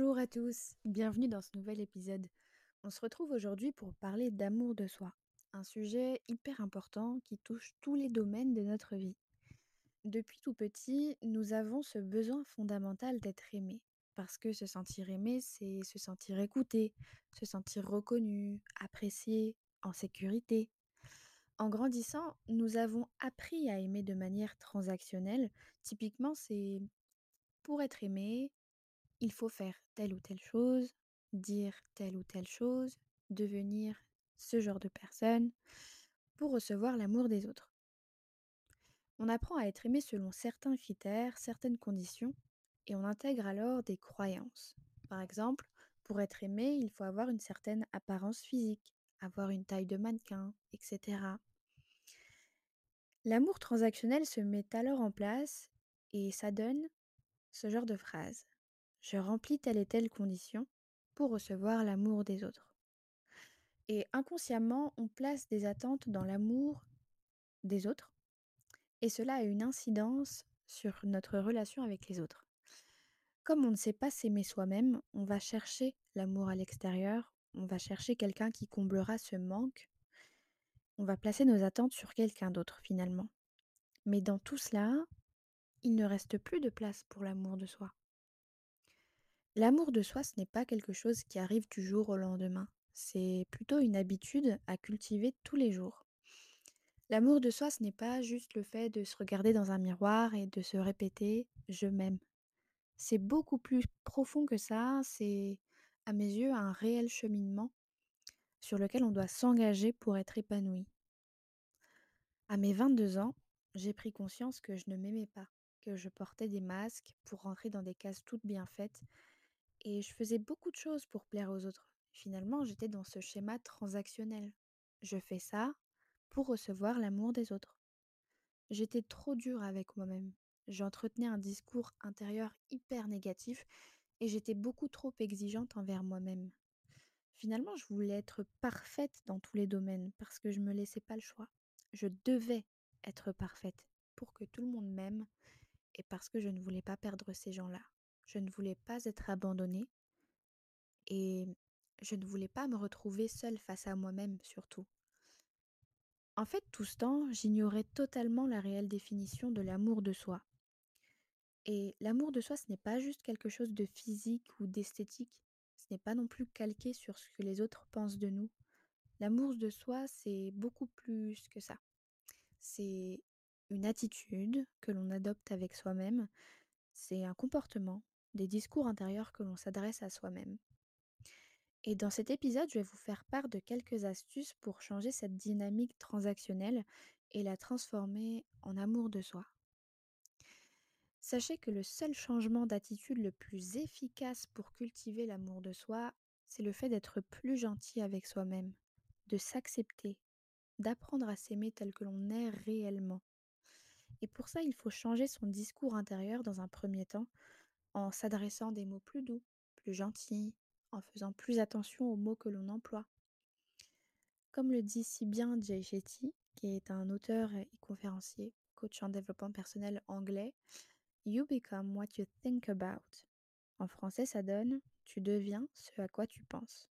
Bonjour à tous, bienvenue dans ce nouvel épisode. On se retrouve aujourd'hui pour parler d'amour de soi, un sujet hyper important qui touche tous les domaines de notre vie. Depuis tout petit, nous avons ce besoin fondamental d'être aimé, parce que se sentir aimé, c'est se sentir écouté, se sentir reconnu, apprécié, en sécurité. En grandissant, nous avons appris à aimer de manière transactionnelle. Typiquement, c'est pour être aimé, il faut faire telle ou telle chose, dire telle ou telle chose, devenir ce genre de personne pour recevoir l'amour des autres. On apprend à être aimé selon certains critères, certaines conditions, et on intègre alors des croyances. Par exemple, pour être aimé, il faut avoir une certaine apparence physique, avoir une taille de mannequin, etc. L'amour transactionnel se met alors en place et ça donne ce genre de phrase. Je remplis telle et telle condition pour recevoir l'amour des autres. Et inconsciemment, on place des attentes dans l'amour des autres et cela a une incidence sur notre relation avec les autres. Comme on ne sait pas s'aimer soi-même, on va chercher l'amour à l'extérieur, on va chercher quelqu'un qui comblera ce manque, on va placer nos attentes sur quelqu'un d'autre finalement. Mais dans tout cela, il ne reste plus de place pour l'amour de soi. L'amour de soi, ce n'est pas quelque chose qui arrive du jour au lendemain. C'est plutôt une habitude à cultiver tous les jours. L'amour de soi, ce n'est pas juste le fait de se regarder dans un miroir et de se répéter je m'aime. C'est beaucoup plus profond que ça, c'est à mes yeux un réel cheminement sur lequel on doit s'engager pour être épanoui. À mes 22 ans, j'ai pris conscience que je ne m'aimais pas, que je portais des masques pour rentrer dans des cases toutes bien faites et je faisais beaucoup de choses pour plaire aux autres. Finalement, j'étais dans ce schéma transactionnel. Je fais ça pour recevoir l'amour des autres. J'étais trop dure avec moi-même. J'entretenais un discours intérieur hyper négatif et j'étais beaucoup trop exigeante envers moi-même. Finalement, je voulais être parfaite dans tous les domaines parce que je ne me laissais pas le choix. Je devais être parfaite pour que tout le monde m'aime et parce que je ne voulais pas perdre ces gens-là. Je ne voulais pas être abandonnée et je ne voulais pas me retrouver seule face à moi-même surtout. En fait, tout ce temps, j'ignorais totalement la réelle définition de l'amour de soi. Et l'amour de soi, ce n'est pas juste quelque chose de physique ou d'esthétique. Ce n'est pas non plus calqué sur ce que les autres pensent de nous. L'amour de soi, c'est beaucoup plus que ça. C'est une attitude que l'on adopte avec soi-même. C'est un comportement, des discours intérieurs que l'on s'adresse à soi-même. Et dans cet épisode, je vais vous faire part de quelques astuces pour changer cette dynamique transactionnelle et la transformer en amour de soi. Sachez que le seul changement d'attitude le plus efficace pour cultiver l'amour de soi, c'est le fait d'être plus gentil avec soi-même, de s'accepter, d'apprendre à s'aimer tel que l'on est réellement. Et pour ça, il faut changer son discours intérieur dans un premier temps en s'adressant des mots plus doux, plus gentils, en faisant plus attention aux mots que l'on emploie. Comme le dit si bien Jay Shetty, qui est un auteur et conférencier, coach en développement personnel anglais, You become what you think about. En français, ça donne Tu deviens ce à quoi tu penses.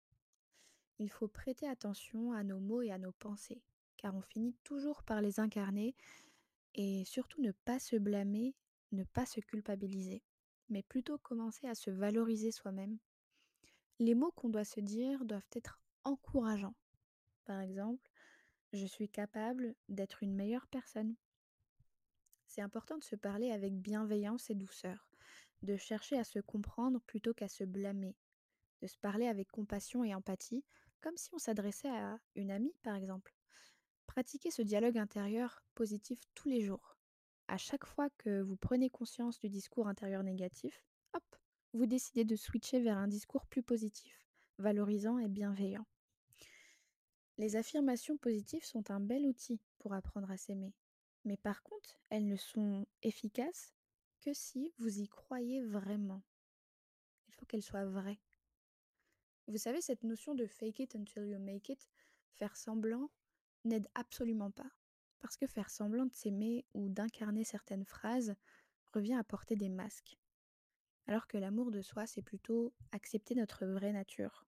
Il faut prêter attention à nos mots et à nos pensées, car on finit toujours par les incarner et surtout ne pas se blâmer, ne pas se culpabiliser mais plutôt commencer à se valoriser soi-même. Les mots qu'on doit se dire doivent être encourageants. Par exemple, je suis capable d'être une meilleure personne. C'est important de se parler avec bienveillance et douceur, de chercher à se comprendre plutôt qu'à se blâmer, de se parler avec compassion et empathie, comme si on s'adressait à une amie par exemple. Pratiquer ce dialogue intérieur positif tous les jours à chaque fois que vous prenez conscience du discours intérieur négatif, hop, vous décidez de switcher vers un discours plus positif, valorisant et bienveillant. Les affirmations positives sont un bel outil pour apprendre à s'aimer. Mais par contre, elles ne sont efficaces que si vous y croyez vraiment. Il faut qu'elles soient vraies. Vous savez, cette notion de fake it until you make it, faire semblant, n'aide absolument pas. Parce que faire semblant de s'aimer ou d'incarner certaines phrases revient à porter des masques. alors que l'amour de soi, c'est plutôt accepter notre vraie nature.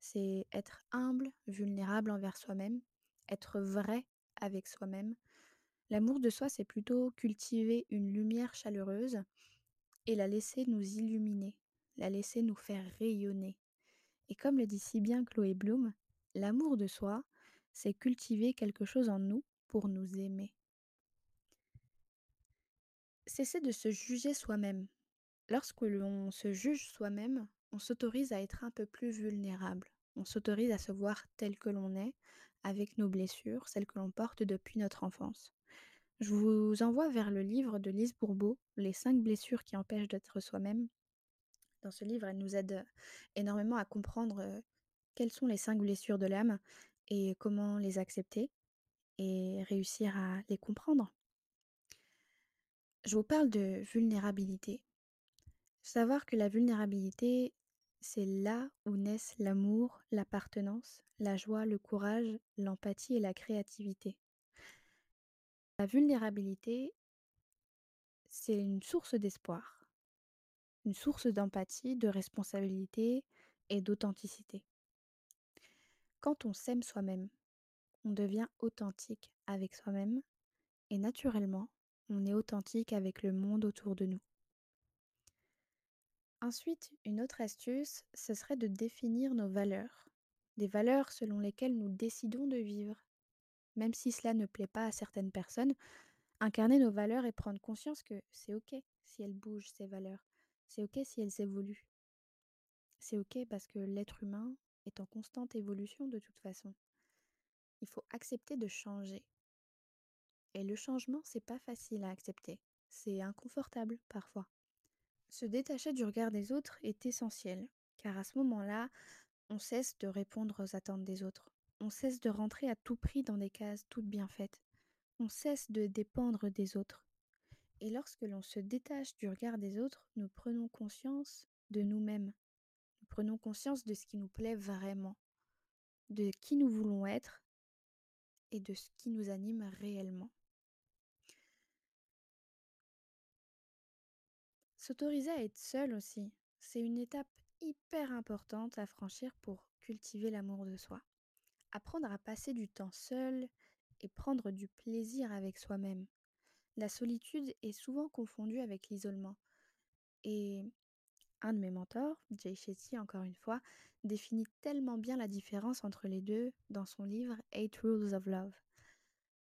C'est être humble, vulnérable envers soi-même, être vrai avec soi-même. L'amour de soi, c'est plutôt cultiver une lumière chaleureuse et la laisser nous illuminer, la laisser nous faire rayonner. Et comme le dit si bien Chloé Bloom, l'amour de soi, c'est cultiver quelque chose en nous pour nous aimer. Cesser de se juger soi-même. Lorsque l'on se juge soi-même, on s'autorise à être un peu plus vulnérable. On s'autorise à se voir tel que l'on est, avec nos blessures, celles que l'on porte depuis notre enfance. Je vous envoie vers le livre de Lise Bourbeau, Les cinq blessures qui empêchent d'être soi-même. Dans ce livre, elle nous aide énormément à comprendre quelles sont les cinq blessures de l'âme et comment les accepter et réussir à les comprendre. Je vous parle de vulnérabilité. Savoir que la vulnérabilité, c'est là où naissent l'amour, l'appartenance, la joie, le courage, l'empathie et la créativité. La vulnérabilité, c'est une source d'espoir, une source d'empathie, de responsabilité et d'authenticité. Quand on s'aime soi-même, on devient authentique avec soi-même et naturellement, on est authentique avec le monde autour de nous. Ensuite, une autre astuce, ce serait de définir nos valeurs, des valeurs selon lesquelles nous décidons de vivre. Même si cela ne plaît pas à certaines personnes, incarner nos valeurs et prendre conscience que c'est ok si elles bougent, ces valeurs, c'est ok si elles évoluent. C'est ok parce que l'être humain est en constante évolution de toute façon. Il faut accepter de changer. Et le changement, c'est pas facile à accepter. C'est inconfortable parfois. Se détacher du regard des autres est essentiel, car à ce moment-là, on cesse de répondre aux attentes des autres. On cesse de rentrer à tout prix dans des cases toutes bien faites. On cesse de dépendre des autres. Et lorsque l'on se détache du regard des autres, nous prenons conscience de nous-mêmes. Nous prenons conscience de ce qui nous plaît vraiment, de qui nous voulons être et de ce qui nous anime réellement. S'autoriser à être seul aussi, c'est une étape hyper importante à franchir pour cultiver l'amour de soi. Apprendre à passer du temps seul et prendre du plaisir avec soi-même. La solitude est souvent confondue avec l'isolement. Et un de mes mentors, Jay Shetty encore une fois, définit tellement bien la différence entre les deux dans son livre Eight Rules of Love.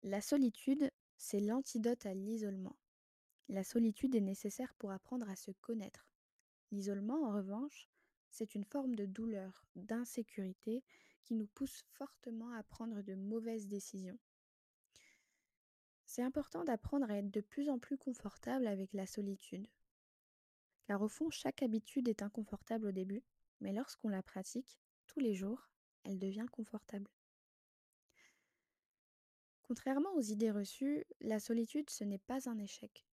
La solitude, c'est l'antidote à l'isolement. La solitude est nécessaire pour apprendre à se connaître. L'isolement, en revanche, c'est une forme de douleur, d'insécurité qui nous pousse fortement à prendre de mauvaises décisions. C'est important d'apprendre à être de plus en plus confortable avec la solitude. Car au fond, chaque habitude est inconfortable au début, mais lorsqu'on la pratique, tous les jours, elle devient confortable. Contrairement aux idées reçues, la solitude, ce n'est pas un échec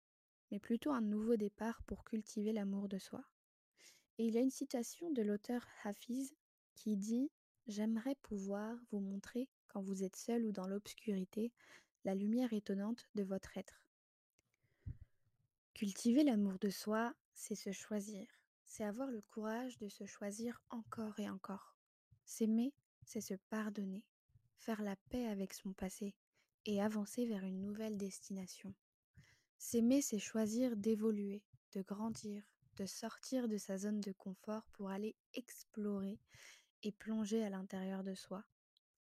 mais plutôt un nouveau départ pour cultiver l'amour de soi. Et il y a une citation de l'auteur Hafiz qui dit J'aimerais pouvoir vous montrer, quand vous êtes seul ou dans l'obscurité, la lumière étonnante de votre être. Cultiver l'amour de soi, c'est se choisir, c'est avoir le courage de se choisir encore et encore. S'aimer, c'est se pardonner, faire la paix avec son passé et avancer vers une nouvelle destination. S'aimer, c'est choisir d'évoluer, de grandir, de sortir de sa zone de confort pour aller explorer et plonger à l'intérieur de soi.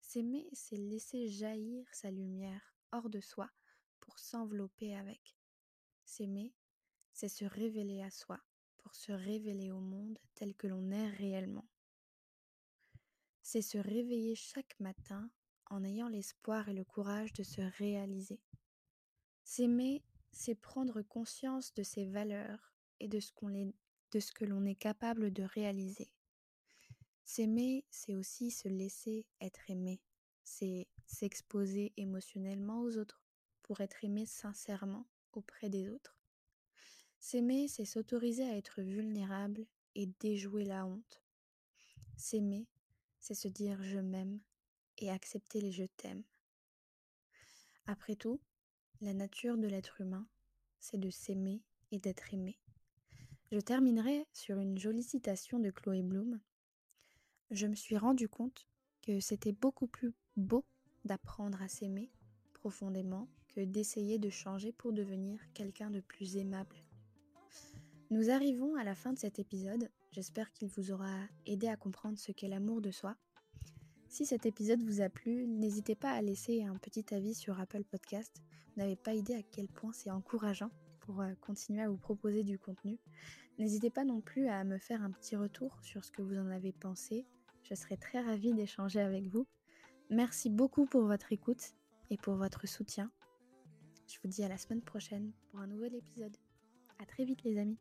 S'aimer, c'est laisser jaillir sa lumière hors de soi pour s'envelopper avec. S'aimer, c'est se révéler à soi pour se révéler au monde tel que l'on est réellement. C'est se réveiller chaque matin en ayant l'espoir et le courage de se réaliser. S'aimer, c'est prendre conscience de ses valeurs et de ce, que l'on est capable de réaliser. S'aimer, c'est aussi se laisser être aimé, c'est s'exposer émotionnellement aux autres pour être aimé sincèrement auprès des autres. S'aimer, c'est s'autoriser à être vulnérable et déjouer la honte. S'aimer, c'est se dire je m'aime et accepter les je t'aime. Après tout, la nature de l'être humain, c'est de s'aimer et d'être aimé. Je terminerai sur une jolie citation de Chloé Bloom. Je me suis rendu compte que c'était beaucoup plus beau d'apprendre à s'aimer profondément que d'essayer de changer pour devenir quelqu'un de plus aimable. Nous arrivons à la fin de cet épisode. J'espère qu'il vous aura aidé à comprendre ce qu'est l'amour de soi. Si cet épisode vous a plu, n'hésitez pas à laisser un petit avis sur Apple Podcast. Vous n'avez pas idée à quel point c'est encourageant pour euh, continuer à vous proposer du contenu. N'hésitez pas non plus à me faire un petit retour sur ce que vous en avez pensé. Je serai très ravie d'échanger avec vous. Merci beaucoup pour votre écoute et pour votre soutien. Je vous dis à la semaine prochaine pour un nouvel épisode. À très vite les amis.